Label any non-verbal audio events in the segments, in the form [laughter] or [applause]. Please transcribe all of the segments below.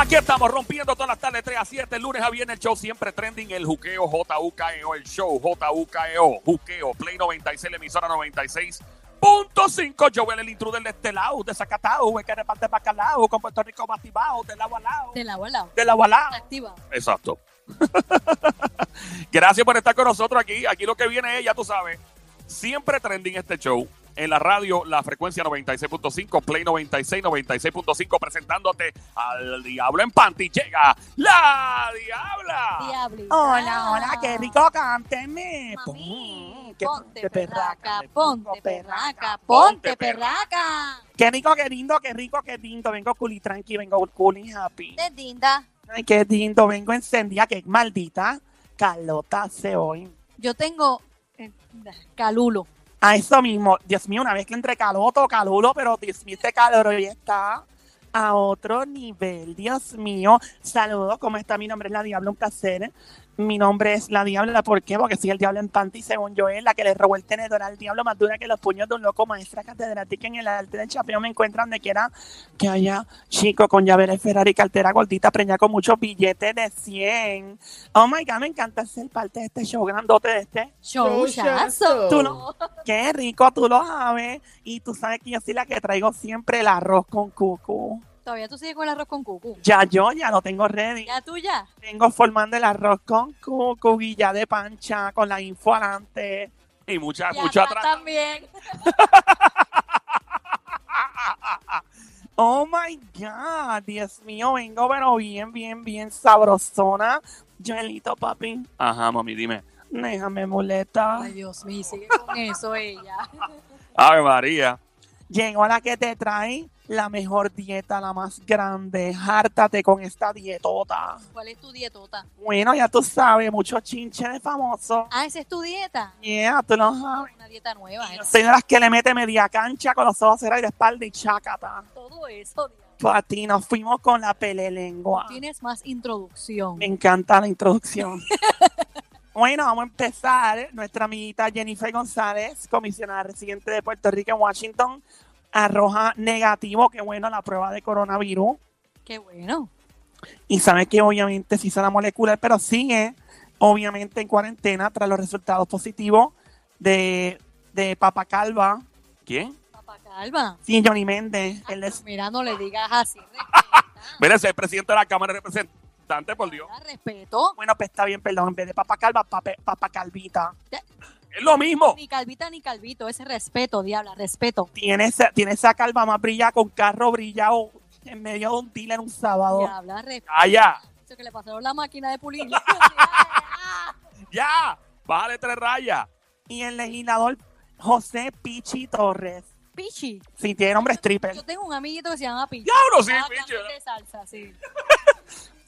Aquí estamos rompiendo todas las tardes 3 a 7, el lunes a viernes el show siempre trending, el juqueo JUKEO, el show JUKEO, juqueo, Play 96, la emisora 96.5, Joel el intruder de este lado, de Zacatau, que reparte bacalao, con Puerto Rico batibao, de lado a lado, De lado a lado. de lado a lado. Activa. Exacto. [laughs] Gracias por estar con nosotros aquí. Aquí lo que viene es, ya tú sabes, siempre trending este show. En la radio, la frecuencia 96.5, Play 96, 96.5, presentándote al Diablo en Panty. Llega la Diabla. Diablita. Hola, hola, qué rico, cánteme. Mami, Pum, qué ponte perraca, ponte perraca, ponte perraca. Qué rico, qué lindo, qué rico, qué lindo. Vengo cool y tranqui, vengo cool y happy. De Dinda. Ay, qué lindo, vengo encendida, qué maldita calota hace hoy. Yo tengo eh, calulo. A eso mismo, Dios mío, una vez que entre caloto, calulo, pero Dios mío, este calor hoy está a otro nivel. Dios mío, saludos, ¿cómo está? Mi nombre es La Diabla, un placer. Mi nombre es La Diabla, ¿por qué? Porque soy el diablo en panty, según yo, es la que le robó el tenedor al diablo más dura que los puños de un loco maestra catedrática en el arte del chapeo. Me encuentran donde quiera que haya chico con llavera Ferrari, cartera gordita, preñada con muchos billetes de 100. Oh my God, me encanta ser parte de este show grandote de este Showchazo. Tú no. Qué rico, tú lo sabes. Y tú sabes que yo soy la que traigo siempre el arroz con cucu. Todavía tú sigues con el arroz con cucu. Ya yo ya lo tengo ready. Ya tú ya. Tengo formando el arroz con cucu, guilla de pancha, con la info adelante. Y mucha, Ya mucha está atrás. también. [laughs] Oh my God, Dios mío, vengo pero bien, bien, bien sabrosona. Joelito, papi, Ajá, mami, dime. déjame muleta. Ay, Dios mío, sigue con eso ella. [laughs] Ave María. Llegó la que te trae la mejor dieta, la más grande. Hártate con esta dietota. ¿Cuál es tu dietota? Bueno, ya tú sabes, mucho chinche de famoso. Ah, esa es tu dieta. Yeah, tú lo sabes. Una dieta nueva. ¿eh? Yo soy de las que le mete media cancha con los ojos cerrados y de espalda y chácata. Todo eso. diablo. Para ti nos fuimos con la pelelengua. Tienes más introducción. Me encanta la introducción. [laughs] bueno, vamos a empezar. Nuestra amiguita Jennifer González, comisionada residente de Puerto Rico en Washington, arroja negativo, que bueno, la prueba de coronavirus. Qué bueno. Y sabe que obviamente sí será molecular, pero sigue obviamente en cuarentena tras los resultados positivos de, de Papa Calva. ¿Quién? Papá Calva. Sí, Johnny Méndez. Él es- Mira, no le digas así. [laughs] Mira, es el presidente de la Cámara de Representantes, por Dios. Respeta, respeto. bueno, pues está bien, perdón. En vez de Papa Calva, Papa, Papa Calvita. Es lo mismo. Ni calvita ni calvito. Ese respeto, diabla, respeto. Tiene, esa- tiene esa calva más brillada con carro brillado en medio de un dealer un sábado. Diabla, respeto. Allá. Eso que le pasaron la máquina de pulir. [laughs] [laughs] Ya. Bájale tres rayas. Y el legislador José Pichi Torres. Pichi. Sí, tiene nombre stripper. Yo tengo un amiguito que se llama Pichi. Diablo, sí, Ah, Pichi. de salsa, sí.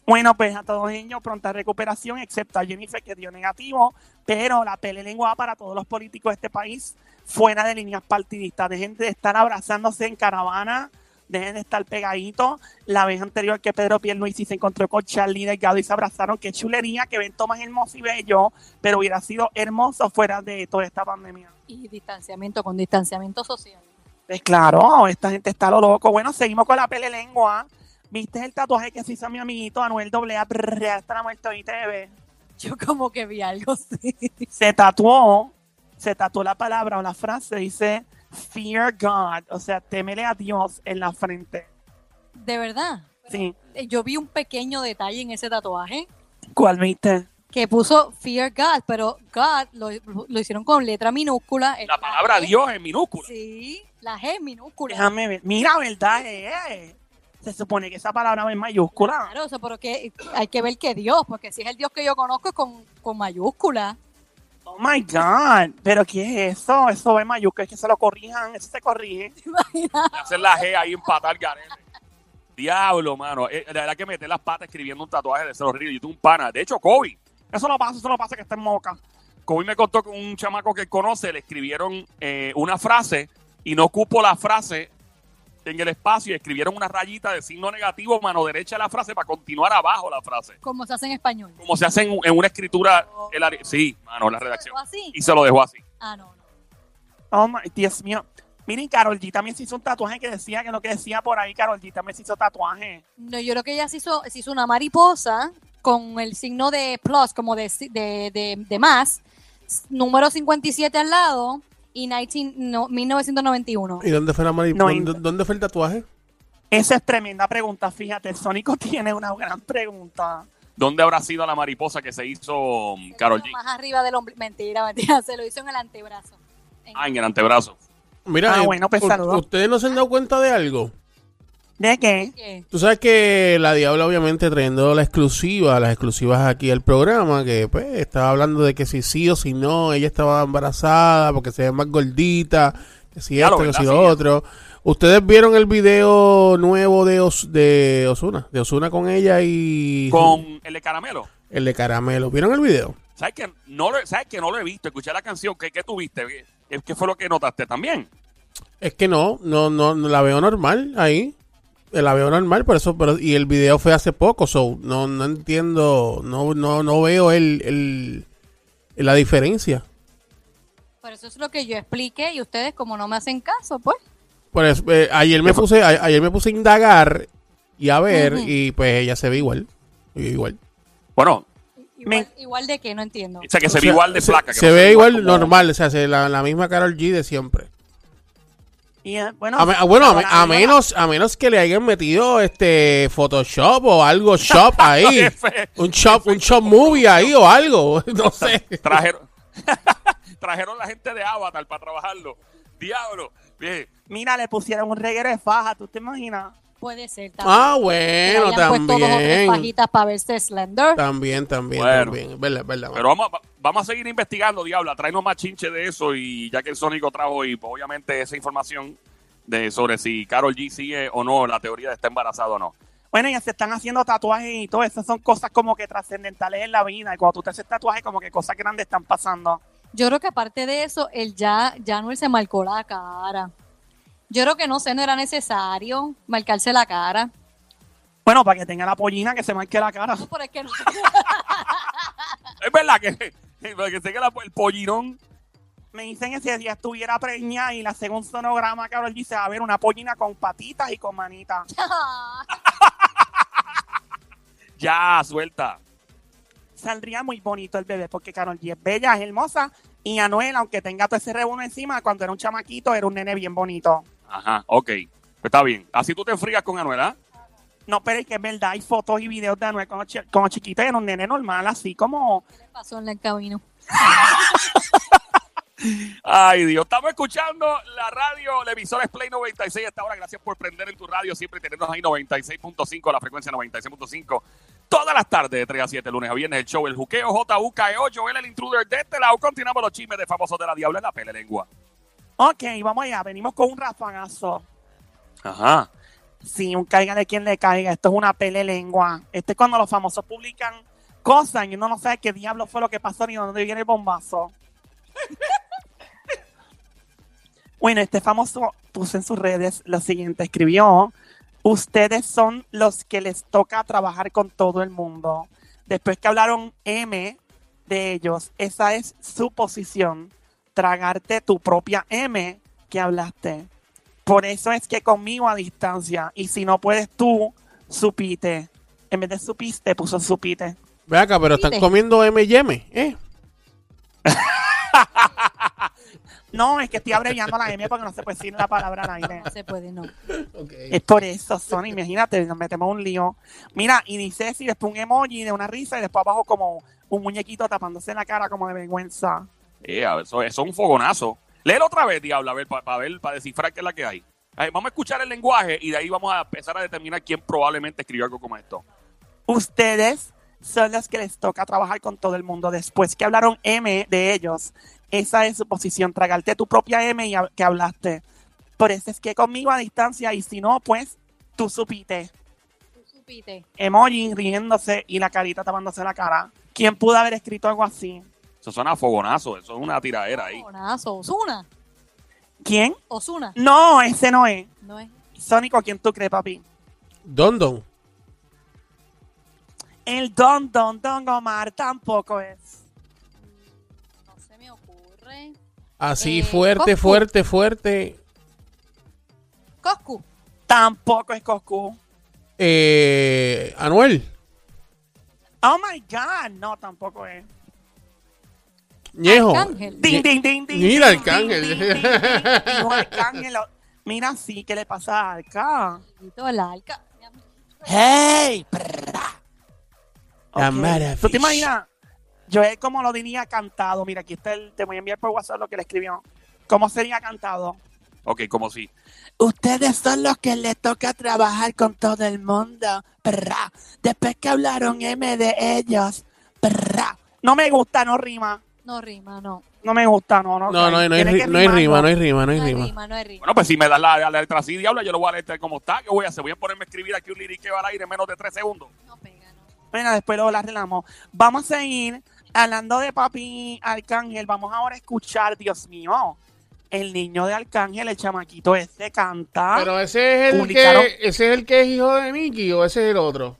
Bueno, pues a todos ellos pronta recuperación, excepto a Jennifer que dio negativo, pero la pele lengua va para todos los políticos de este país fuera de líneas partidistas. Dejen de estar abrazándose en caravana, dejen de estar pegaditos. La vez anterior que Pedro Pierluisi se encontró con Charlie Delgado y se abrazaron, qué chulería, qué evento más hermoso y bello, pero hubiera sido hermoso fuera de toda esta pandemia. Y distanciamiento con distanciamiento social. Pues claro, esta gente está lo loco. Bueno, seguimos con la pele lengua. ¿Viste el tatuaje que se hizo mi amiguito Anuel AA? Brr, hasta la muerte hoy TV. Yo como que vi algo así. se tatuó, se tatuó la palabra o la frase, dice Fear God, o sea, temele a Dios en la frente. De verdad. Sí. Eh, Yo vi un pequeño detalle en ese tatuaje ¿Cuál viste? que puso Fear God, pero God lo, lo hicieron con letra minúscula. La palabra G- Dios en minúscula. Sí, la G es minúscula. Déjame ver. Mira, ¿verdad? Eh, Se supone que esa palabra es mayúscula. Claro, eso, pero que hay que ver que Dios, porque si es el Dios que yo conozco es con, con mayúscula. Oh my God. ¿Pero qué es eso? Eso es mayúscula. Es que se lo corrijan. Eso se corrige. [laughs] Hacer la G ahí empatar garete. Diablo, mano. Eh, La verdad que meter las patas escribiendo un tatuaje de ser horrible. Yo tengo un pana. De hecho, Kobe. Eso no pasa, eso no pasa que está en moca. Kobe me contó con un chamaco que él conoce, le escribieron eh, una frase y no cupo la frase en el espacio y escribieron una rayita de signo negativo, mano derecha de la frase para continuar abajo la frase. Como se hace en español. Como se hace en, en una escritura. el ari- sí, mano, la redacción. ¿O así? Y se lo dejó así. Ah, no, no. Oh my, Dios mío. Miren, Carol G también se hizo un tatuaje que decía que lo que decía por ahí, Carol G también se hizo tatuaje. No, yo creo que ella se hizo, se hizo una mariposa con el signo de plus, como de, de, de, de más, número 57 al lado y 19, no, 1991. ¿Y dónde fue la mari- No, ¿dónde, fue el tatuaje? Esa es tremenda pregunta, fíjate, el Sónico [laughs] tiene una gran pregunta. ¿Dónde habrá sido la mariposa que se hizo um, Carol G? Más arriba del ombligo. Mentira, mentira. [laughs] Se lo hizo en el antebrazo. En- Ah, en el antebrazo. Mira, Ah, eh, bueno, pues. ¿ustedes no se han dado cuenta de algo? ¿De qué? Tú sabes que la Diabla obviamente trayendo la exclusiva, las exclusivas aquí al programa, que pues estaba hablando de que si sí o si no, ella estaba embarazada porque se ve más gordita, que si Claro, esto, que si lo otro. ¿Ustedes vieron el video nuevo de, Os- de Osuna? De Osuna con ella y Con el de caramelo. el de Caramelo. ¿Vieron el video? ¿Sabes que no lo, ¿sabes que no lo he visto? Escuché la canción. ¿Qué, qué tuviste? ¿Qué, qué fue lo que notaste también? Es que no, no, no, no la veo normal ahí. La veo normal, por eso, pero, y el video fue hace poco, so, no, no entiendo, no, no, no veo el, el, la diferencia. Por eso es lo que yo expliqué y ustedes como no me hacen caso, pues. Por eso, eh, ayer me puse, a- ayer me puse a indagar y a ver, Ujú. y pues ella se ve igual, igual. Bueno, Igual, Me- igual de que no entiendo. o sea que se O ve sea, igual de se- flaca. que Se, no ve igual como- normal, o sea, se- la, la misma Carol G de siempre. Y, eh, bueno, A, me- a- bueno, a, me- menos, a menos que le hayan metido este Photoshop o algo shop [laughs] ahí. Efe- un shop, un shop movie ahí o algo, [laughs] no sé. Trajeron, [laughs] trajeron la gente de Avatar para trabajarlo. Diablo. Bien. Mira, le pusieron un reguero de faja, ¿tú te imaginas? Puede ser también. Ah, Que bueno, hayan puesto dos o tres también. pajitas para verse slender. También, también, Bueno. también. Verdad, verdad. Pero vamos, a- vamos a seguir investigando, Diabla. Tráenos más chinche de eso. Y ya que el Sónico trajo, y pues, obviamente, esa información de sobre si Carol G sigue o no la teoría de estar embarazada o no. Bueno, ya se están haciendo tatuajes y todo eso son cosas como que trascendentales en la vida. Y cuando tú te haces tatuajes, como que cosas grandes están pasando. Yo creo que aparte de eso, él ya, ya no él se marcó la cara. Yo creo que no sé, no era necesario marcarse la cara. Bueno, para que tenga la pollina que se marque la cara. No, pero es que no. [laughs] Es verdad que, que se queda el pollinón. Me dicen que si ella estuviera preñada y la un sonograma, Carol G, se va a ver una pollina con patitas y con manitas. [laughs] Ya, suelta. Saldría muy bonito el bebé porque Carol G es bella, es hermosa. Y Anuel, aunque tenga todo ese rebuno encima, cuando era un chamaquito, era un nene bien bonito. Ajá, ok. Pues está bien. Así tú te enfrías con Anuel, ¿ah? No, pero es que es verdad, hay fotos y videos de Anuel como, chi- como chiquito y era un nene normal, así como... ¿Qué le pasó en el camino? Ay, Dios. Estamos escuchando la radio, la emisora es Play 96 a esta hora. Gracias por prender en tu radio. Siempre tenernos ahí 96.5, la frecuencia 96.5. Todas las tardes de 3 a 7, lunes a viernes, el show El Juqueo, JUKEO, Joel el Intruder de este lado. Continuamos los chismes de famosos de la Diabla en la pele lengua. Ok, vamos allá, venimos con un rafagazo. Ajá. Sí, un caiga de quien le caiga. Esto es una pele lengua. Este es cuando los famosos publican cosas y uno no sabe qué diablo fue lo que pasó ni dónde viene el bombazo. [laughs] bueno, este famoso puso en sus redes lo siguiente, escribió, ustedes son los que les toca trabajar con todo el mundo. Después que hablaron M de ellos, esa es su posición, tragarte tu propia M que hablaste. Por eso es que conmigo a distancia. Y si no puedes tú, supite. En vez de supiste, puso supite. Ve acá, pero están comiendo M&M, ¿eh? [laughs] No, es que estoy abreviando la M porque no se puede decir la palabra al aire. No se puede, no. Es por eso, Sony. Imagínate, nos metemos un lío. Mira, y dice si después un emoji de una risa y después abajo como un muñequito tapándose la cara como de vergüenza. Eh, a ver, eso, eso es un fogonazo. Léelo otra vez, Diabla, a ver, para ver, para descifrar qué es la que hay. A ver, vamos a escuchar el lenguaje y de ahí vamos a empezar a determinar quién probablemente escribió algo como esto. Ustedes son los que les toca trabajar con todo el mundo. Después que hablaron M de ellos, esa es su posición, tragarte tu propia M y que hablaste. Por eso es que conmigo a distancia y si no, pues tú supiste. Tú supiste. Emoji riéndose y la carita tapándose la cara. ¿Quién pudo haber escrito algo así? Eso suena a fogonazo, eso es una tiradera ahí. Bonazo. Osuna. ¿Quién? Osuna. No, ese no es. No es. Sónico, ¿quién tú crees, papi? Don Don. El Don Don Don Omar tampoco es. No se me ocurre. Así Eh, fuerte, Coscu. fuerte, fuerte. Coscu. Tampoco es Coscu. Eh, Anuel. Oh my God. No, tampoco es. Ñejo. Arcángel. Ding, ding, ding, ding. Mira, Arcángel. ding, ding, ding, ding. Dijo [laughs] Arcángel. Mira, sí, ¿qué le pasa a Arca? Arca. ¡Hey! prrra. La Ok. maravilla. ¿Tú te imaginas? Yo es como lo diría cantado. Mira, aquí está el. Te voy a enviar por WhatsApp lo que le escribió. ¿Cómo sería cantado? Ok, como si. Ustedes son los que les toca trabajar con todo el mundo. Prrra. Después que hablaron M de ellos. Prrra. No me gusta, no rima. No rima, no. No me gusta, no, no. No, no, hay- no hay, ri- no hay rima, ¿no? hay rima, no hay No hay rima. rima, no hay rima. Bueno, pues si me das la, la letra así, diablo, yo lo voy a leer como está. ¿Qué voy a hacer? Voy a ponerme a escribir aquí un liriqueo al aire en menos de tres segundos. No pega, no. Bueno, después lo arreglamos. Vamos a seguir hablando de papi Arcángel. Vamos ahora a escuchar, Dios mío, el niño de Arcángel, el chamaquito este canta. Pero ese es el Publicaron- que ese es el que es hijo de Nicky o ese es el otro.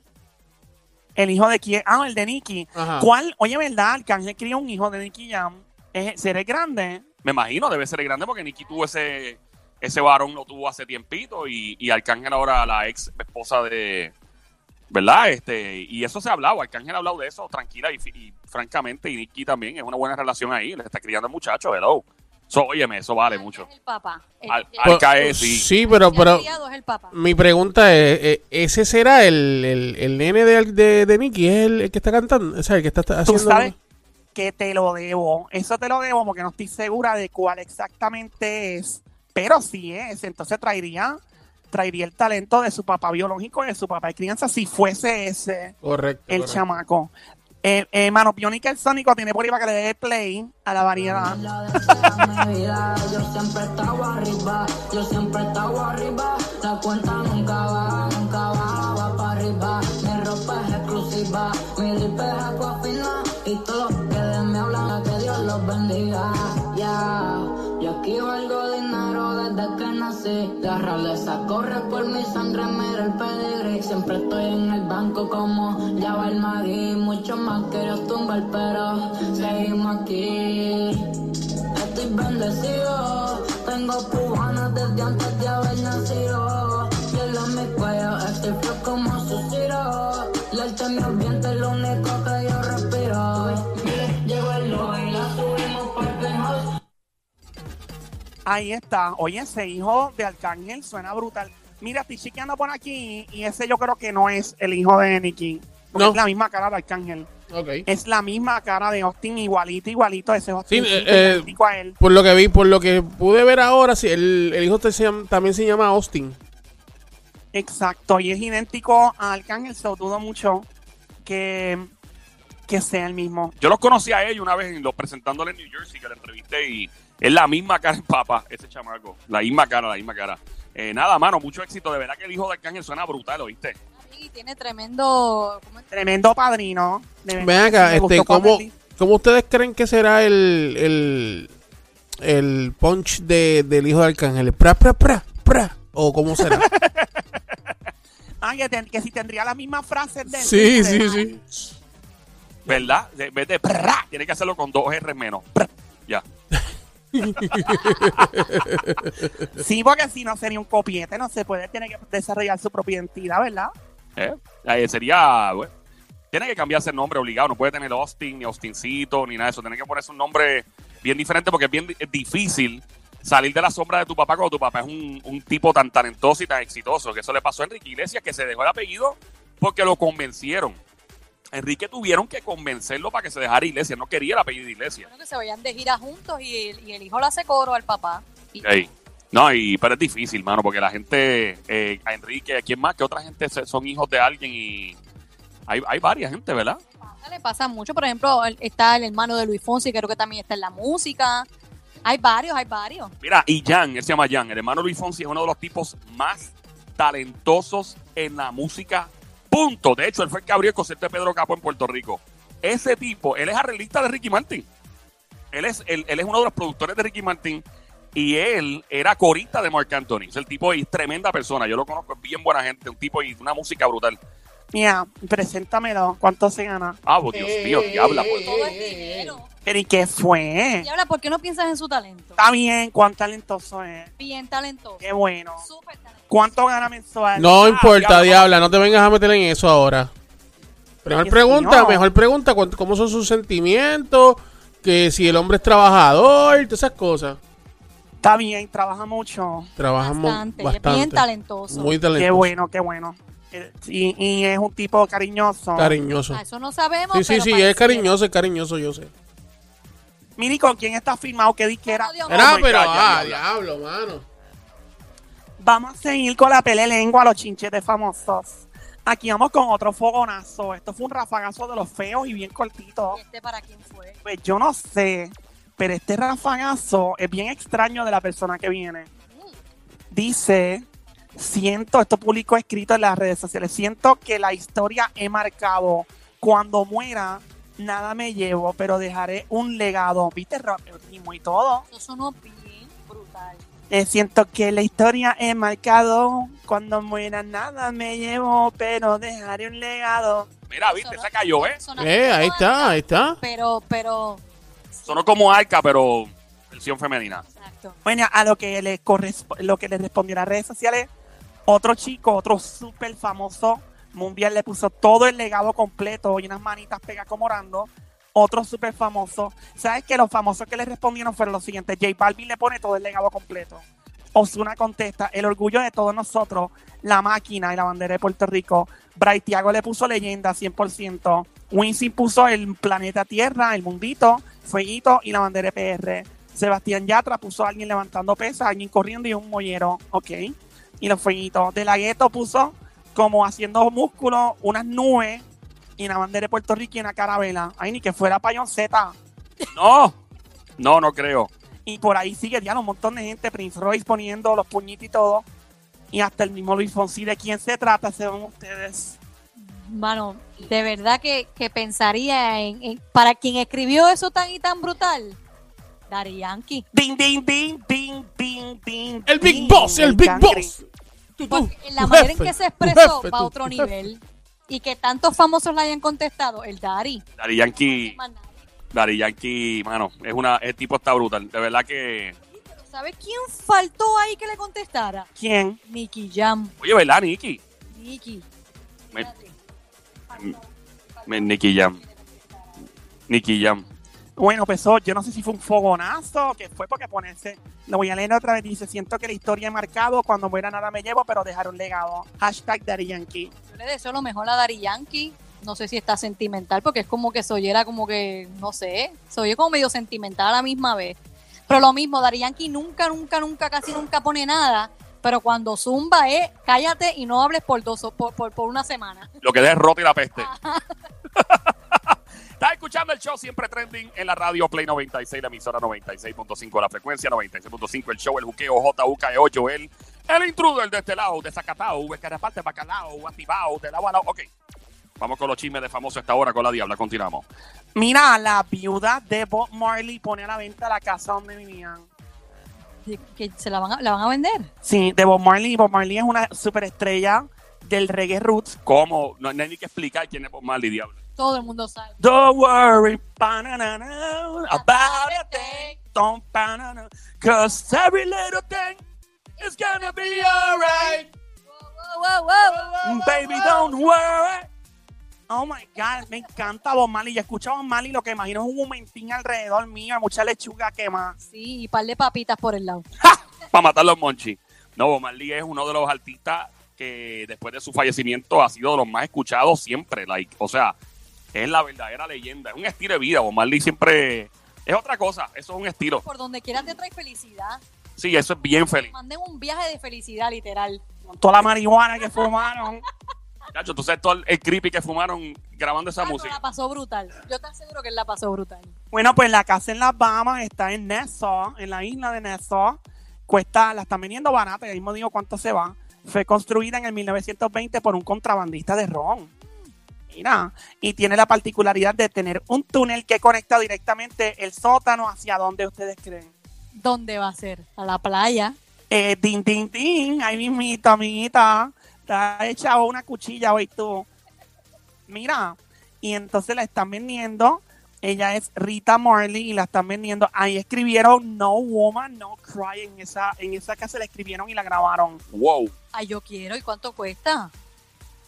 El hijo de quién? Ah, el de Nicky. Ajá. ¿Cuál? Oye, ¿verdad? Arcángel crió un hijo de Nicky Jam. ¿Es- ¿Seré grande? Me imagino, debe ser grande porque Nicky tuvo ese, ese varón, lo tuvo hace tiempito y, y Arcángel ahora la ex esposa de, ¿verdad? Este, y eso se ha hablado, Arcángel ha hablado de eso tranquila y, y francamente, y Nicky también, es una buena relación ahí, le está criando al muchacho, hello. So, óyeme, eso vale mucho. Es el papá. El, Al- el- al- Arca es, sí. Sí, pero, pero el mi pregunta es, eh, ¿ese será el, el, el nene de, de, de Nicky? ¿Es el, el que está cantando? O sea, el que está está Tú haciendo... sabes que te lo debo. Eso te lo debo porque no estoy segura de cuál exactamente es. Pero sí es. Entonces traería, traería el talento de su papá biológico, de su papá de crianza, si fuese ese Correcto. el correcto. chamaco. Eh, eh, Mano Biónica el Sónico tiene por ahí para que le dé play a la variedad. Yo siempre estaba arriba, yo siempre estaba arriba. La cuenta nunca va, nunca va, va para arriba. Mi ropa es exclusiva, mi drip es agua fina. Y todos los que mí hablan, a que Dios los bendiga. Nací. La realeza corre por mi sangre, mira el pedigrí. Siempre estoy en el banco como Java el Magui. Mucho más que yo tumbar, pero seguimos aquí. Estoy bendecido, tengo cubanas desde antes de haber nacido. Hielo en mi cuello, estoy Ahí está. Oye, ese hijo de Arcángel suena brutal. Mira, estoy chequeando por aquí y ese yo creo que no es el hijo de Nicky. No. es la misma cara de Arcángel. Ok. Es la misma cara de Austin, igualito, igualito. Ese Austin Sí, eh, eh, a él. Por lo que vi, por lo que pude ver ahora, sí, el, el hijo se llama- también se llama Austin. Exacto, y es idéntico a Arcángel, so dudo mucho que, que sea el mismo. Yo los conocí a ellos una vez en los presentándole en New Jersey, que le entrevisté y es la misma cara en papa, ese chamaco. La misma cara, la misma cara. Eh, nada, mano, mucho éxito. De verdad que el hijo de Arcángel suena brutal, ¿oíste? Y tiene tremendo. ¿cómo es? Tremendo padrino. Ven acá, sí, me este, ¿cómo, ¿cómo ustedes creen que será el, el, el punch de, del hijo de Arcángel? ¿Pra, pra, pra, pra? ¿O cómo será? [laughs] Ah, que, ten- que si tendría las mismas frases de sí, sí, sí. ¿Verdad? En vez de tiene que hacerlo con dos R menos. Ya. [laughs] Sí, porque si no sería un copiete, no se puede, tiene que desarrollar su propia identidad, ¿verdad? ¿Eh? Eh, sería. bueno, tiene que cambiarse el nombre obligado. No puede tener Austin, ni Austincito, ni nada de eso. Tiene que ponerse un nombre bien diferente porque es bien es difícil salir de la sombra de tu papá cuando tu papá es un, un tipo tan talentoso y tan exitoso. Que eso le pasó a Enrique Iglesias, que se dejó el apellido porque lo convencieron. Enrique tuvieron que convencerlo para que se dejara Iglesias. No quería el apellido de Iglesias. Bueno, que se vayan de gira juntos y, el- y el hijo le hace coro al papá. Y-. No, y, pero es difícil, mano, porque la gente, eh, a Enrique, ¿a quién más? que otra gente son hijos de alguien? Y hay, hay varias gente, ¿verdad? pasa, le pasa mucho. Por ejemplo, está el hermano de Luis Fonsi, creo que también está en la música. Hay varios, hay varios. Mira, y Jan, él se llama Jan, el hermano Luis Fonsi es uno de los tipos más talentosos en la música, punto. De hecho, él fue el que abrió el concierto de Pedro Capo en Puerto Rico. Ese tipo, él es arreglista de Ricky Martin. Él es, él, él es uno de los productores de Ricky Martin y él era corista de Marc Anthony. Es el tipo es tremenda persona, yo lo conozco, es bien buena gente, un tipo y una música brutal. Mira, preséntamelo. ¿Cuánto se gana? Ah, pues Dios mío, diabla. Todo Pues. es dinero. Pero ¿y qué fue? Y ahora, ¿por qué no piensas en su talento? Está bien, cuán talentoso es. Bien talentoso. Qué bueno. Súper talentoso. ¿Cuánto gana mensual? No importa, diablo. diabla, no te vengas a meter en eso ahora. Mejor pregunta, mejor pregunta cómo son sus sentimientos, que si el hombre es trabajador, todas esas cosas. Está bien, trabaja mucho. Trabajamos Bastante, bastante. es bien talentoso. Muy talentoso. Qué bueno, qué bueno. Eh, Y, y es un tipo cariñoso. Cariñoso. Ah, eso no sabemos. Sí, sí, pero sí, es cariñoso, es cariñoso, yo sé. Miri, ¿con quién está firmado? ¿Qué disquera? Dios Era, my pero, God, ya, ah, diabla. diablo, mano. Vamos a seguir con la pelea lengua a los chinchetes famosos. Aquí vamos con otro fogonazo. Esto fue un rafagazo de los feos y bien cortito. ¿Y este para quién fue? Pues yo no sé, pero este rafagazo es bien extraño de la persona que viene. Dice, siento, esto público escrito en las redes sociales, siento que la historia he marcado. Cuando muera, nada me llevo, pero dejaré un legado. ¿Viste? Ritmo y todo. Eso bien brutal. Eh, siento que la historia he marcado. Cuando muera, nada me llevo, pero dejaré un legado. Mira, viste, se cayó, ¿eh? Eh, ahí como está, ahí está. Pero, pero. Sonó como Arca, pero versión femenina. Exacto. Bueno, a lo que le lo que le respondió a las redes sociales, otro chico, otro súper famoso mundial, le puso todo el legado completo y unas manitas pegadas como orando. Otro súper famoso. ¿Sabes que Los famosos que le respondieron fueron los siguientes. J Balvin le pone todo el legado completo. Osuna contesta, el orgullo de todos nosotros, la máquina y la bandera de Puerto Rico. Bright Tiago le puso leyenda 100%. Winsin puso el planeta Tierra, el mundito, fueguito y la bandera de PR. Sebastián Yatra puso a alguien levantando pesas, alguien corriendo y un mollero. Ok. Y los fueguitos. De la Gueto puso como haciendo músculo, unas nubes y la bandera de Puerto Rico y una carabela. Ay, ni que fuera Payón Z. No, no, no creo. Y por ahí sigue ya un montón de gente, Prince Royce poniendo los puñitos y todo. Y hasta el mismo Luis Fonsi. ¿De quién se trata, según ustedes? Mano, de verdad que, que pensaría en, en- Para quien escribió eso tan y tan brutal, Daddy Yankee. Ding, ding, ding, ding, ding, ding. El Big ding, Boss, el Big. Boss. Tú, tú, Porque tu la manera en que se expresó jefe, va a otro jefe. Y que tantos famosos le hayan contestado, el Daddy. Dari Yankee. Dari Yankee, mano, es una, el tipo está brutal. De verdad que. ¿Sabes quién faltó ahí que le contestara? ¿Quién? Nicky Jam. Oye, ¿verdad, Nicky? Nicky. Nicky Jam. Nicky Jam. Bueno, pues oh, yo no sé si fue un fogonazo, que fue porque ponerse. Lo voy a leer otra vez. Dice: Siento que la historia he marcado. Cuando muera, nada me llevo, pero dejar un legado. Hashtag Daddy Yankee. Yo le deseo lo mejor a Daddy Yankee. No sé si está sentimental, porque es como que se oyera como que, no sé, se oye como medio sentimental a la misma vez. Pero lo mismo, Daddy Yankee nunca, nunca, nunca, casi nunca pone nada. Pero cuando zumba es, cállate y no hables por dos, por, por, por una semana. Lo que deja es roto y la peste. [laughs] Estás escuchando el show siempre trending en la radio Play 96, la emisora 96.5, la frecuencia 96.5, el show, el juqueo, JUKE8, el, el intruder de este lado, de Zacatau, Escaraparte, Bacalao, Activao, de lado a lado. Ok, vamos con los chismes de famoso esta hora con la Diabla, continuamos. Mira, la viuda de Bob Marley pone a la venta la casa donde vivían. Que- Que se la van a, la van a vender. Sí, de Bob Marley. Bob Marley es una superestrella del reggae roots. ¿Cómo? No, no hay ni que explicar quién es Bob Marley, Diabla. Todo el mundo sabe. Don't worry about a thing. Don't Cause every little thing is gonna be alright. Wow. Baby, don't worry. Oh my God, me encanta Bob Marley. Yo escucho a Bob Marley, lo que imagino es un momentín alrededor mío, mucha lechuga quema. Sí, y par de papitas por el lado. [laughs] Para matar los monchis. No, Bob Marley es uno de los artistas que después de su fallecimiento ha sido de los más escuchados siempre. Like, o sea, es la verdadera leyenda. Es un estilo de vida. Bob Marley siempre es otra cosa. Eso es un estilo. Por donde quieras te trae felicidad. Sí, eso es bien feliz. Manden un viaje de felicidad, literal. Con toda la marihuana que fumaron. Chacho, tú sabes todo el, el creepy que fumaron grabando esa Ah, música. la pasó brutal. Yo te aseguro que él la pasó brutal. Bueno, pues la casa en las Bahamas está en Nassau, en la isla de Nassau. Cuesta, la están vendiendo barata, ya mismo digo cuánto se va. Fue construida en el 1920 por un contrabandista de ron. Mira, y tiene la particularidad de tener un túnel que conecta directamente el sótano hacia donde ustedes creen. ¿Dónde va a ser? A la playa. Eh, din, din, din, ahí mismito, amiguita. Está hecha una cuchilla hoy tú. Mira, y entonces la están vendiendo Ella es Rita Marley y la están vendiendo. Ahí escribieron No Woman, No Cry. En esa, en esa casa la escribieron y la grabaron. Wow. Ay, yo quiero. ¿Y cuánto cuesta?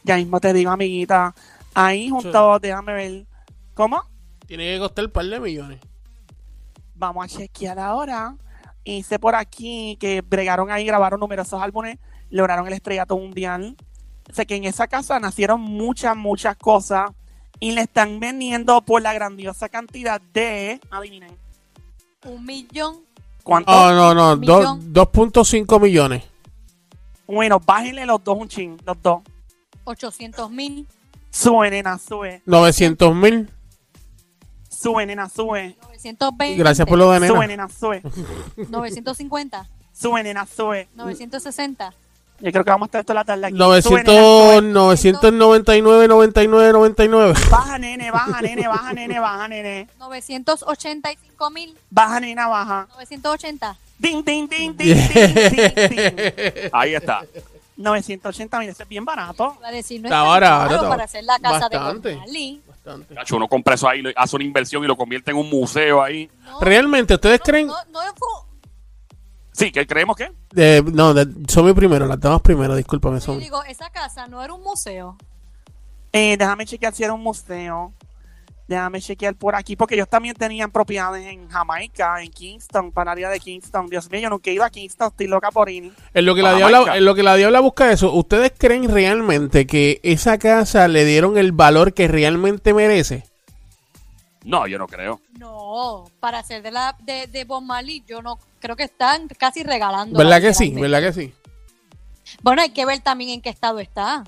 Ya mismo te digo, amiguita. Ahí junto, déjame ver. ¿Cómo? Tiene que costar un par de millones. Vamos a chequear ahora. Hice por aquí que bregaron ahí, grabaron numerosos álbumes, lograron el estrellato mundial. Sé que en esa casa nacieron muchas, muchas cosas y le están vendiendo por la grandiosa cantidad de. Adivinen. Un millón. ¿Cuánto? Oh, no, no. do- Millón. 2.5 millones. Bueno, bájenle los dos un chin, los dos. 800 mil. Sube, nena, sube. 900 mil. Sube, nena, sube. 920. Gracias por lo de Sube, nena. nena, sube. 950. Sube, nena, sube. [laughs] 960. Yo creo que vamos a estar toda la tarde aquí. Sube, 900, nena, sube. 999, 99, 99. Baja, nene, baja, nene, baja, nene, baja, nene. 985 mil. Baja, nena, baja. 980. Ding, ding, ding, ding, ding, ding, ding. [laughs] Ahí está. 980 mil, ese es bien barato. Va a decir, no Está es barato, para hacer la casa bastante. de. Bastante. Cacho, uno compra eso ahí, hace una inversión y lo convierte en un museo ahí. No, Realmente, ¿ustedes creen? no, no, no fue- Sí, ¿qué creemos que? Eh, no, de- Somi primero, las damas primero, discúlpame, yo Somi. digo, esa casa no era un museo. Eh, déjame chequear si era un museo. Déjame chequear por aquí, porque ellos también tenían propiedades en Jamaica, en Kingston, para el área de Kingston. Dios mío, yo nunca he ido a Kingston, estoy loca por ir. En lo que la diabla, Maica. en lo que la diabla busca eso, ¿ustedes creen realmente que esa casa le dieron el valor que realmente merece? No, yo no creo. No, para hacer de la de, de Bob Marley, yo no creo que están casi regalando. ¿Verdad que sí? ¿Verdad que sí? Bueno, hay que ver también en qué estado está.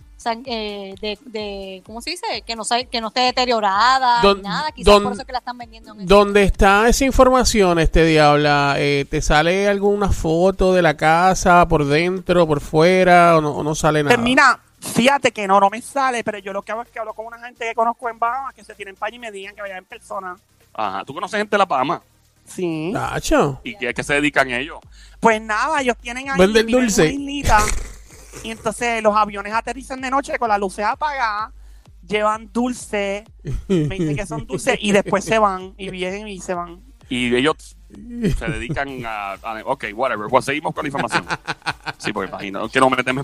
Eh, de, de, ¿cómo se dice? Que no, que no esté deteriorada, Don- ni nada. Quizás don- por eso que la están vendiendo en ¿Dónde está esa información, este diabla? Eh, ¿Te sale alguna foto de la casa por dentro, por fuera o no, o no sale nada? Pues mira, fíjate que no, no me sale, pero yo lo que hago es que hablo con una gente que conozco en Bahamas que se tienen para y me digan que vayan en persona. Ajá. ¿Tú conoces gente de La Palma? Sí. Tacho. ¿Y qué, qué se dedican ellos? Pues nada, ellos tienen ahí Venden dulce. [laughs] y entonces los aviones aterrizan de noche con las luces apagadas, llevan dulce, me dicen que son dulces y después se van y vienen y se van. Y ellos se dedican a, a- Ok, whatever. Pues seguimos con la información. Sí, porque imagino. No quiero meterme.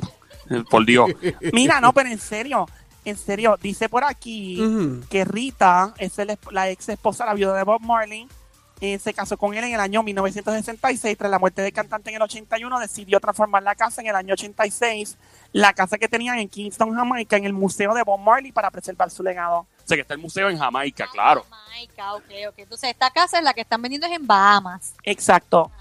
Por Dios. Mira, no, pero en serio, en serio, dice por aquí que Rita es el la ex esposa, la viuda de Bob Marley. Eh, se casó con él en el año 1966. Tras la muerte del cantante en el 81, decidió transformar la casa en el año 86. La casa que tenían en Kingston, Jamaica, en el museo de Bob Marley para preservar su legado. O sea, que está el museo en Jamaica, claro. Jamaica, ok, ok. Entonces, esta casa es la que están vendiendo es en Bahamas. Exacto.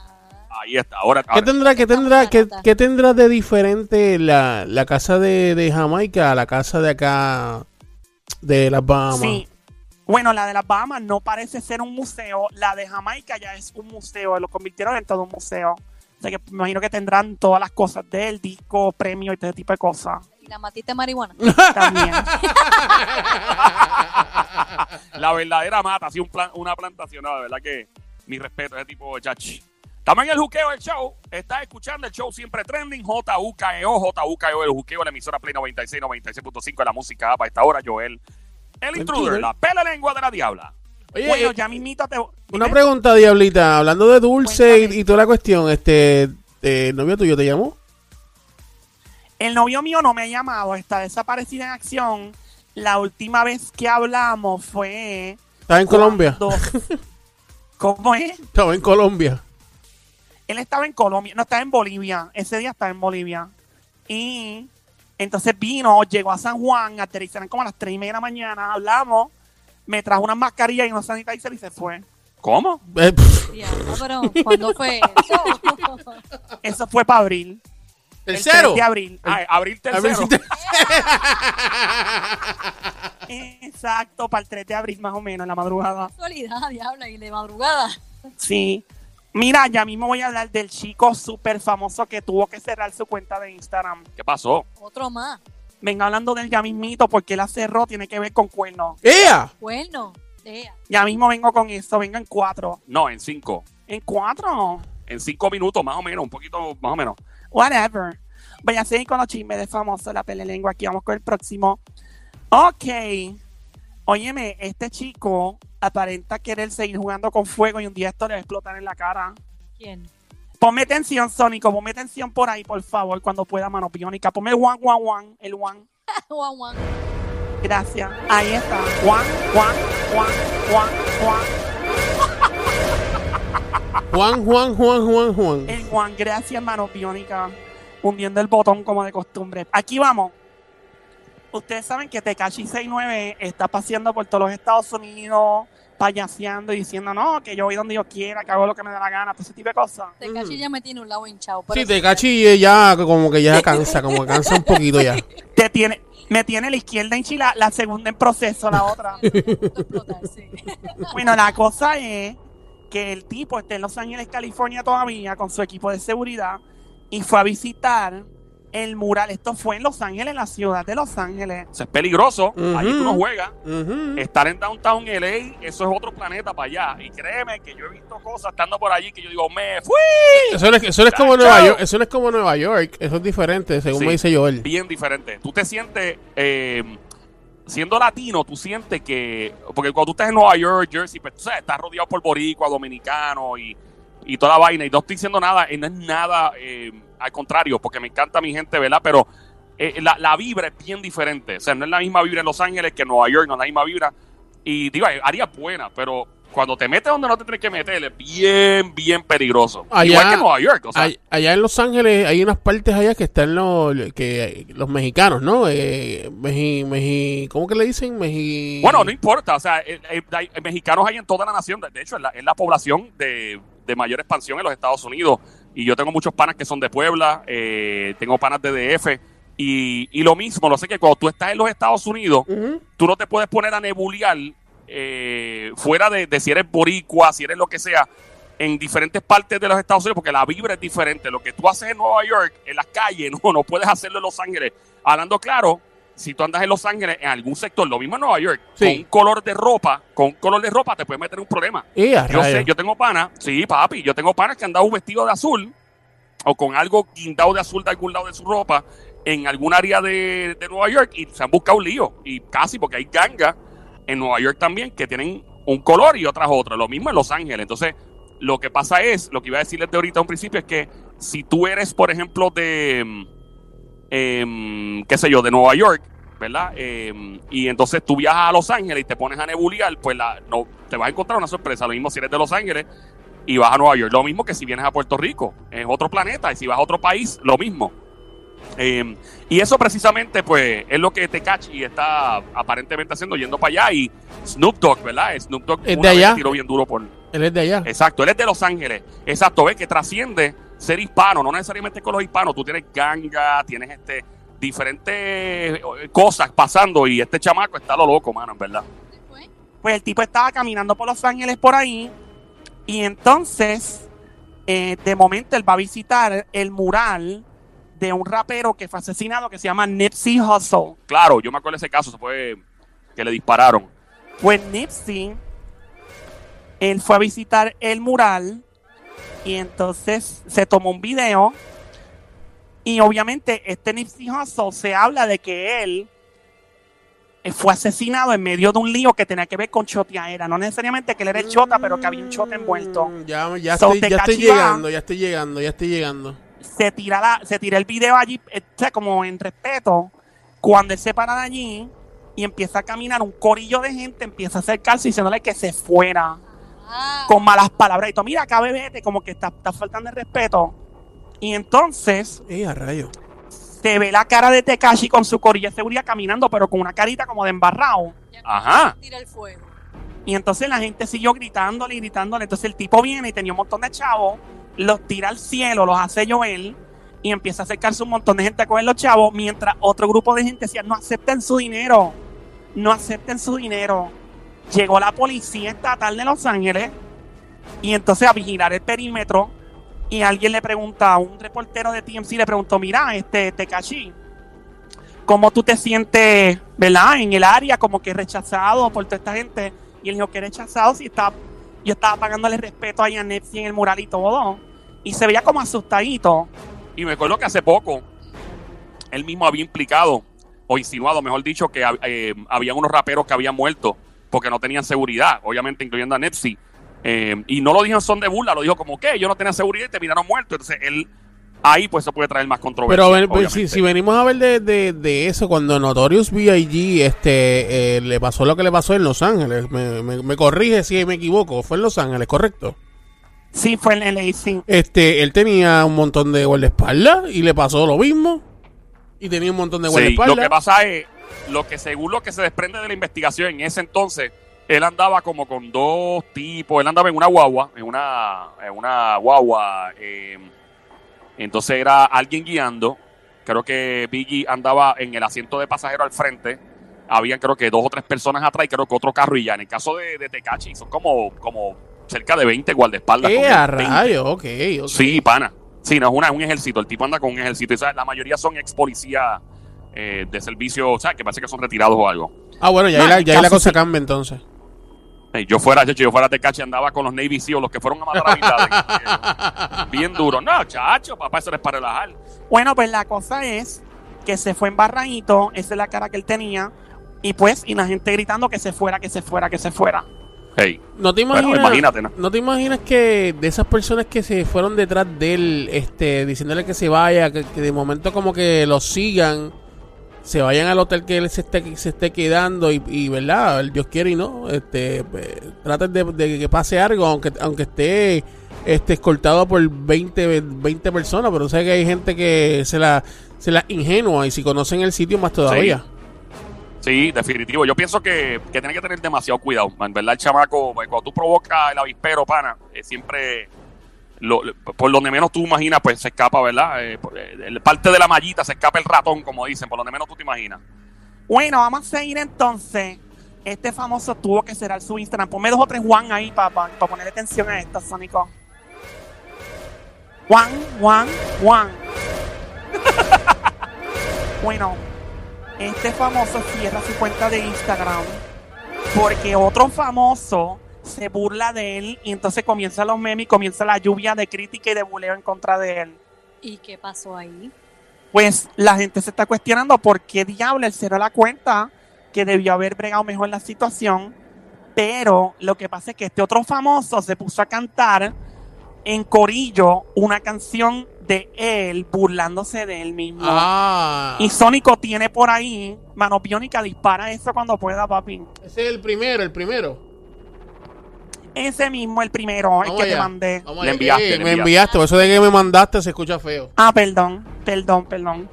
Ahí está. Ahora, ¿Qué ahora- tendrá, qué tendrá, qué, anotar. qué tendrá de diferente la, la casa de, de Jamaica a la casa de acá de las Bahamas? Sí. Bueno, la de las Bahamas no parece ser un museo. La de Jamaica ya es un museo. Lo convirtieron en todo un museo. O sea que me imagino que tendrán todas las cosas del disco, premio y todo ese tipo de cosas. Y la matita de marihuana. También. [laughs] la verdadera mata, así un plan, una plantación. No, de verdad que mi respeto a ese tipo de chachi. También el juqueo del show. Estás escuchando el show siempre trending. JUKEO, JUKEO, el juqueo, la emisora Play 96, 96.5 de la música para esta hora, Joel. El intruder, la pela lengua de la diabla. Oye, bueno, eh, ya mismito te... una dime. pregunta, Diablita. Hablando de dulce y, toda la cuestión, este, eh, ¿el novio tuyo te llamó? El novio mío no me ha llamado. Está desaparecido en acción. La última vez que hablamos fue... ¿Estaba en Colombia? ¿Cómo es? Estaba en Colombia. Él estaba en Colombia, no, estaba en Bolivia. Ese día estaba en Bolivia. Y entonces vino, llegó a San Juan, aterrizaron como a las 3 y media de la mañana, hablamos, me trajo unas mascarillas y unos sanitizer y se fue. ¿Cómo? Eh, Diablo, pero ¿cuándo fue eso? [laughs] Eso fue para abril. ¿El, el cero? 3 de abril. Ay, abril tercero. [laughs] Exacto, para el 3 de abril más o menos, en la madrugada. Casualidad, diabla, y de madrugada. Sí. Mira, ya mismo voy a hablar del chico súper famoso que tuvo que cerrar su cuenta de Instagram. ¿Qué pasó? Otro más. Venga hablando del ya mismito porque la cerró, tiene que ver con cuernos. ¡Ea! Bueno, ea. Ya mismo vengo con eso, venga en cuatro. No, en cinco. ¿En cuatro? En cinco minutos, más o menos, un poquito más o menos. Whatever. Voy a seguir con los chismes de famoso, la pelelengua. Aquí vamos con el próximo. Ok. Óyeme, este chico aparenta querer seguir jugando con fuego y un día esto le va a explotar en la cara. ¿Quién? Ponme tensión, Sónico, ponme tensión por ahí, por favor, cuando pueda, mano biónica. Ponme el one, one, one, el one. [laughs] Juan, Juan. Gracias. Ahí está. One, one, one, one, one. Juan, Juan, Juan, Juan, Juan. El one, gracias, mano biónica. Hundiendo el botón como de costumbre. Aquí vamos. Ustedes saben que Tekashi 69 está paseando por todos los Estados Unidos, payaseando y diciendo, no, que yo voy donde yo quiera, que hago lo que me da la gana, todo ese tipo de cosas. Tecachi ya me tiene un lado hinchado. pero Sí, sí, te cachi ya como que ya cansa, como que cansa un poquito ya. [laughs] Te tiene, me tiene la izquierda en Chile, la segunda en proceso, la otra. [laughs] [laughs] Bueno, la cosa es que el tipo está en Los Ángeles, California todavía con su equipo de seguridad y fue a visitar el mural. Esto fue en Los Ángeles, la ciudad de Los Ángeles. Eso es peligroso. Ujú. Allí tú no juegas. Estar en Downtown LA, eso es otro planeta para allá. Y créeme que yo he visto cosas estando por allí que yo digo, me fui. Eso no es, eso no es como. Nueva York, eso no es como Nueva York, eso es diferente, según Sí. me dice Joel. Bien diferente. Tú te sientes, eh, siendo latino, tú sientes que, porque cuando tú estás en Nueva York, Jersey, pues tú sabes, estás rodeado por boricua, dominicano y, y toda la vaina. Y no estoy diciendo nada, y no es nada, eh, al contrario, porque me encanta mi gente, ¿verdad? Pero eh, la, la vibra es bien diferente. O sea, no es la misma vibra en Los Ángeles que en Nueva York, no es la misma vibra. Y digo, haría buena, pero cuando te metes donde no te tienes que meter, es bien, bien peligroso. Allá- Igual que en Nueva York. O sea, allá en Los Ángeles hay unas partes allá que están los, que, los mexicanos, ¿no? Eh, meji, meji, ¿Cómo que le dicen? Meji... Bueno, no importa, o sea, eh, eh, hay- mexicanos hay en toda la nación, de hecho es la, es la población de, de mayor expansión en los Estados Unidos y yo tengo muchos panas que son de Puebla, eh, tengo panas de DF y, y lo mismo, lo sé que cuando tú estás en los Estados Unidos, Ujú. tú no te puedes poner a nebuliar eh, fuera de, de si eres boricua, si eres lo que sea, en diferentes partes de los Estados Unidos, porque la vibra es diferente. Lo que tú haces en Nueva York, en las calles, [laughs] no, no puedes hacerlo en Los Ángeles. Hablando claro, si tú andas en Los Ángeles, en algún sector, lo mismo en Nueva York, Sí. con un color de ropa, con un color de ropa te puedes meter un problema. A Yo sé, yo tengo panas, sí, papi, yo tengo panas que han dado un vestido de azul o con algo guindado de azul de algún lado de su ropa en algún área de, de Nueva York y se han buscado un lío. Y casi, porque hay gangas en Nueva York también que tienen un color y otras otras. Lo mismo en Los Ángeles. Entonces, lo que pasa es, lo que iba a decirles de ahorita a un principio es que si tú eres, por ejemplo, de, em, qué sé yo, de Nueva York, ¿verdad? Em, y entonces tú viajas a Los Ángeles y te pones a nebuliar, pues la, no, te vas a encontrar una sorpresa. Lo mismo si eres de Los Ángeles y vas a Nueva York. Lo mismo que si vienes a Puerto Rico, es otro planeta. Y si vas a otro país, lo mismo. Eh, y eso precisamente, pues, es lo que Tecachi está aparentemente haciendo, yendo para allá. Y Snoop Dogg, ¿verdad? Snoop Dogg Es de una vez allá. tiró bien duro por... Él es de allá. Exacto, él es de Los Ángeles. Exacto, ves que trasciende ser hispano, no necesariamente con los hispanos. Tú tienes ganga, tienes este diferentes eh, cosas pasando y este chamaco está lo loco, mano, en verdad. Después, Pues el tipo estaba caminando por Los Ángeles por ahí y entonces, eh, de momento, él va a visitar el mural de un rapero que fue asesinado que se llama Nipsey Hussle. Claro, yo me acuerdo de ese caso, se fue que le dispararon. Pues Nipsey, él fue a visitar el mural y entonces se tomó un video y obviamente este Nipsey Hussle se habla de que él fue asesinado en medio de un lío que tenía que ver con choteaera. No necesariamente que él era el chota, pero que había un chota envuelto. Mm, Ya, ya, So, estoy, ya estoy llegando, ya estoy llegando, ya estoy llegando. se tira la, se tira el video allí, eh, o sea, como en respeto, cuando él se para de allí y empieza a caminar un corillo de gente, empieza a acercarse diciéndole que se fuera ah, con malas palabras y todo, mira acá bebete, como que está, está faltando el respeto. Y entonces a rayo. se ve la cara de Tekashi con su corillo de seguridad caminando, pero con una carita como de embarrado. Ajá. tira el fuego. Y entonces la gente siguió gritándole y gritándole. Entonces el tipo viene y tenía un montón de chavos, los tira al cielo, los hace llover y empieza a acercarse un montón de gente a coger los chavos, mientras otro grupo de gente decía, no acepten su dinero, no acepten su dinero. Llegó la policía estatal de Los Ángeles y entonces a vigilar el perímetro y alguien le pregunta, un reportero de TMC le preguntó, mira, este Tekashi, ¿cómo tú te sientes, verdad, en el área como que rechazado por toda esta gente? Y él dijo que rechazado si estaba, yo estaba pagándole respeto ahí a Nepsi en el mural y todo. Y se veía como asustadito. Y me acuerdo que hace poco él mismo había implicado, o insinuado, mejor dicho, que eh, había unos raperos que habían muerto porque no tenían seguridad, obviamente incluyendo a Nipsey. Eh, y no lo dijo en son de burla, lo dijo como que yo no tenía seguridad y terminaron muertos. Entonces él ahí pues se puede traer más controversia. Pero pues, si, venimos a ver de, de, de eso, cuando Notorious B.I.G. Este, eh, le pasó lo que le pasó en Los Ángeles, me, me, me corrige si me equivoco, fue en Los Ángeles, ¿correcto? Sí, fue en LA, sí. Este, él tenía un montón de guardaespaldas y le pasó lo mismo. Y tenía un montón de Sí, guardaespaldas. lo que pasa es, lo que según lo que se desprende de la investigación en ese entonces, él andaba como con dos tipos, él andaba en una guagua, en una, en una guagua, eh, entonces era alguien guiando, creo que Biggie andaba en el asiento de pasajero al frente, habían creo que dos o tres personas atrás y creo que otro carro y ya, en el caso de, de Tecachi son como, como cerca de 20 guardaespaldas. ¡Eh, con a 20. rayo! Ok. Sí, pana. Sí, no es una, es un ejército. El tipo anda con un ejército. Y ¿sabes? la mayoría son ex policías eh, de servicio, o sea, que parece que son retirados o algo. Ah, bueno, ya, ahí la, ya ahí la cosa sí. cambia entonces. Yo fuera, chacho, yo fuera de cache andaba con los Navy SEAL, los que fueron a matar a Bin Laden, [laughs] eh, bien duro. No, chacho, papá, eso no es para relajar. Bueno, pues la cosa es que se fue embarradito, esa es la cara que él tenía, y pues, y la gente gritando que se fuera, que se fuera, que se fuera. Hey, No te Bueno, imaginas, imagínate, ¿no? ¿no? te imaginas que de esas personas que se fueron detrás de él, este, diciéndole que se vaya, que, que de momento como que lo sigan, se vayan al hotel que él se esté, se esté quedando y, y, verdad, Dios quiere y no, este, eh, traten de, de que pase algo, aunque, aunque esté este escoltado por 20, 20 personas, pero sé que hay gente que se la, se la ingenua y si conocen el sitio más todavía. Sí, definitivo. Yo pienso que, que tiene que tener demasiado cuidado. En verdad, el chamaco, pues, cuando tú provocas el avispero, pana, eh, siempre, lo- por donde menos tú imaginas, pues se escapa, ¿verdad? Eh, por- eh, parte de la mallita se escapa el ratón, como dicen, por donde menos tú te imaginas. Bueno, vamos a seguir entonces. Este famoso tuvo que cerrar su Instagram. Ponme dos o tres Juan ahí para ponerle atención a esto, Sónico. Juan, Juan, Juan. [laughs] bueno, este famoso cierra su cuenta de Instagram porque otro famoso se burla de él y entonces comienza los memes y comienza la lluvia de crítica y de buleo en contra de él. ¿Y qué pasó ahí? Pues la gente se está cuestionando por qué diablo él cerró la cuenta, que debió haber bregado mejor la situación. Pero lo que pasa es que este otro famoso se puso a cantar en corillo una canción de él burlándose de él mismo. Ah, Y Sónico tiene por ahí, mano biónica, dispara eso cuando pueda, papi. ese es el primero, el primero. Ese mismo, el primero, el que te mandé. Le enviaste, Eh, le me enviaste. eso de que me mandaste se escucha feo. Ah, perdón, perdón, perdón.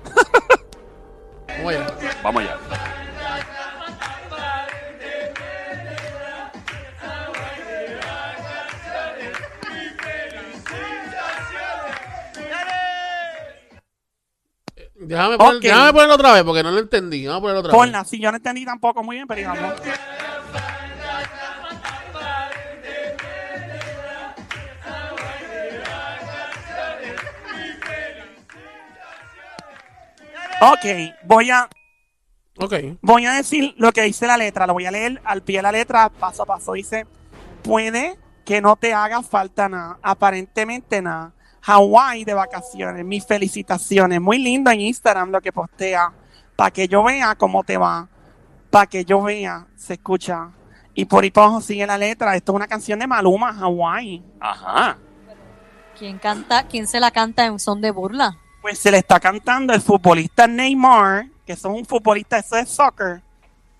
Vamos allá. Vamos allá. Déjame, poner, Ok. déjame ponerlo otra vez porque no lo entendí. Vamos a ponerlo otra vez. Ponla, si yo no entendí tampoco muy bien, pero digamos. Ok, voy a, Ok. voy a decir lo que dice la letra. Lo voy a leer al pie de la letra, paso a paso. Dice, puede que no te haga falta nada, aparentemente nada. Hawái de vacaciones, mis felicitaciones. Muy lindo en Instagram lo que postea. Para que yo vea cómo te va. Para que yo vea, se escucha. Y por ahí para abajo sigue la letra. Esto es una canción de Maluma, Hawái. Ajá. ¿Quién canta? ¿Quién se la canta en son de burla? Pues se le está cantando el futbolista Neymar, que es un futbolista eso de soccer,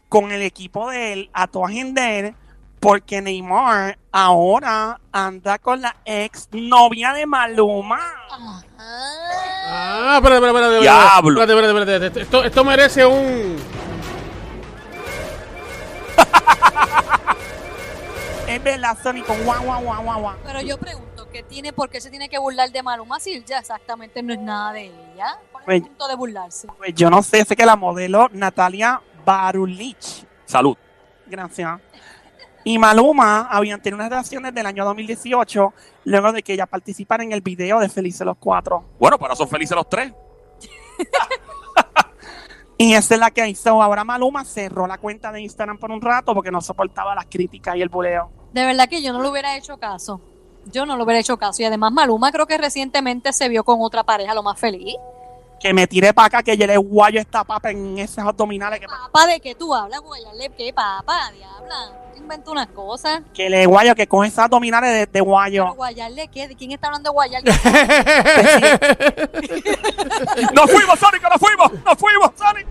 con el equipo de él a todo agender, porque Neymar ahora anda con la ex novia de Maluma. Ah, espérate, espérate, espérate. Diablo. Espérate, espérate, espérate. Esto, esto merece un. [laughs] Es verdad, Sónico, guau, guau, guau, guau, guau. Pero yo pregunto, ¿qué tiene, por qué se tiene que burlar de Maluma si ya exactamente no es nada de ella? ¿Cuál es Pues- el punto de burlarse? Pues yo no sé, sé que la modelo Natalia Barulich, Salud. gracias. Y Maluma habían tenido unas relaciones del año 2018, luego de que ella participara en el video de Felices los Cuatro. Bueno, para son felices los tres. [laughs] Y esa es la que hizo. Ahora Maluma cerró la cuenta de Instagram por un rato porque no soportaba las críticas y el buleo. De verdad que yo no le hubiera hecho caso yo no lo hubiera hecho caso. Y además Maluma creo que recientemente se vio con otra pareja lo más feliz. Que me tire para acá, que yo le guayo esta papa en esos abdominales. Que papa, ¿de que tú hablas, abuela? ¿Qué papa, diabla? invento unas cosas. Que le guayo, que con esas abdominales de, de guayo. ¿Guayarle ¿De quién está hablando de guayarle? [laughs] ¡Nos fuimos, Sonic! ¡Nos fuimos! ¡Nos fuimos, Sonic!